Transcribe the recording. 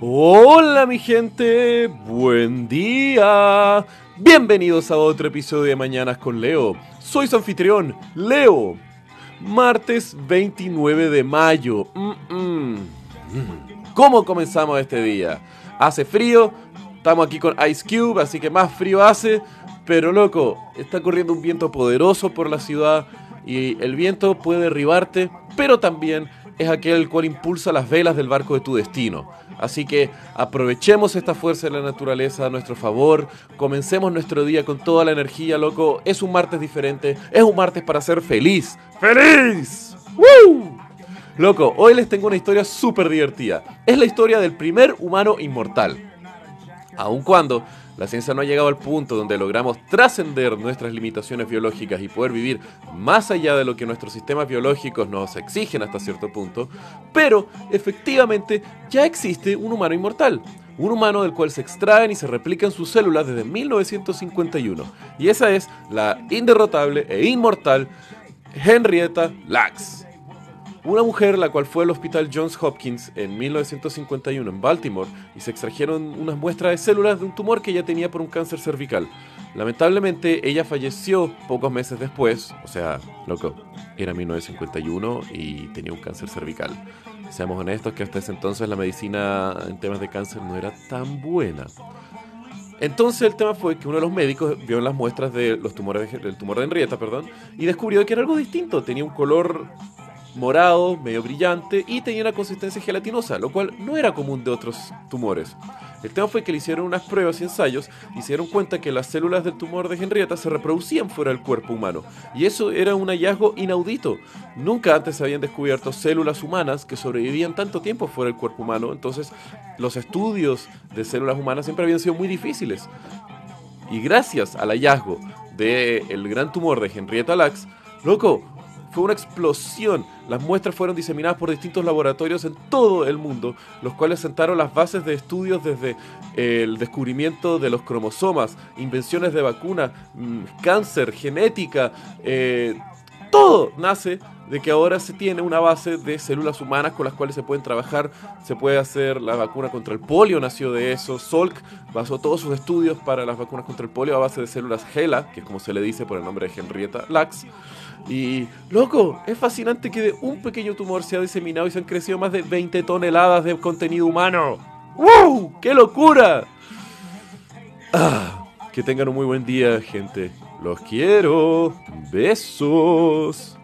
Hola mi gente, buen día. Bienvenidos a otro episodio de Mañanas con Leo. Soy su anfitrión, Leo. Martes 29 de mayo. Mm, mm. ¿Cómo comenzamos este día? Hace frío, estamos aquí con Ice Cube, así que más frío hace. Pero loco, está corriendo un viento poderoso por la ciudad y el viento puede derribarte, pero también es aquel cual impulsa las velas del barco de tu destino. Así que aprovechemos esta fuerza de la naturaleza a nuestro favor, comencemos nuestro día con toda la energía, loco. Es un martes diferente, es un martes para ser feliz. ¡Feliz! ¡Woo! Loco, hoy les tengo una historia súper divertida. Es la historia del primer humano inmortal. Aun cuando la ciencia no ha llegado al punto donde logramos trascender nuestras limitaciones biológicas y poder vivir más allá de lo que nuestros sistemas biológicos nos exigen hasta cierto punto, pero efectivamente ya existe un humano inmortal. Un humano del cual se extraen y se replican sus células desde 1951. Y esa es la inderrotable e inmortal Henrietta Lacks. Una mujer la cual fue al Hospital Johns Hopkins en 1951 en Baltimore y se extrajeron unas muestras de células de un tumor que ella tenía por un cáncer cervical. Lamentablemente ella falleció pocos meses después, o sea, loco, era 1951 y tenía un cáncer cervical. Seamos honestos que hasta ese entonces la medicina en temas de cáncer no era tan buena. Entonces el tema fue que uno de los médicos vio las muestras de los tumores del tumor de Henrietta, perdón, y descubrió que era algo distinto, tenía un color morado, medio brillante y tenía una consistencia gelatinosa, lo cual no era común de otros tumores. El tema fue que le hicieron unas pruebas y ensayos y se dieron cuenta que las células del tumor de Henrietta se reproducían fuera del cuerpo humano. Y eso era un hallazgo inaudito. Nunca antes se habían descubierto células humanas que sobrevivían tanto tiempo fuera del cuerpo humano. Entonces los estudios de células humanas siempre habían sido muy difíciles. Y gracias al hallazgo del gran tumor de Henrietta Lacks, loco, fue una explosión. Las muestras fueron diseminadas por distintos laboratorios en todo el mundo, los cuales sentaron las bases de estudios desde el descubrimiento de los cromosomas, invenciones de vacuna, mm, cáncer, genética, eh, todo nace de que ahora se tiene una base de células humanas con las cuales se pueden trabajar, se puede hacer la vacuna contra el polio, nació de eso, Salk basó todos sus estudios para las vacunas contra el polio a base de células HeLa, que es como se le dice por el nombre de Henrietta Lacks. Y, loco, es fascinante que de un pequeño tumor se ha diseminado y se han crecido más de 20 toneladas de contenido humano. ¡Wow! ¡Qué locura! Ah, que tengan un muy buen día, gente. Los quiero. Besos.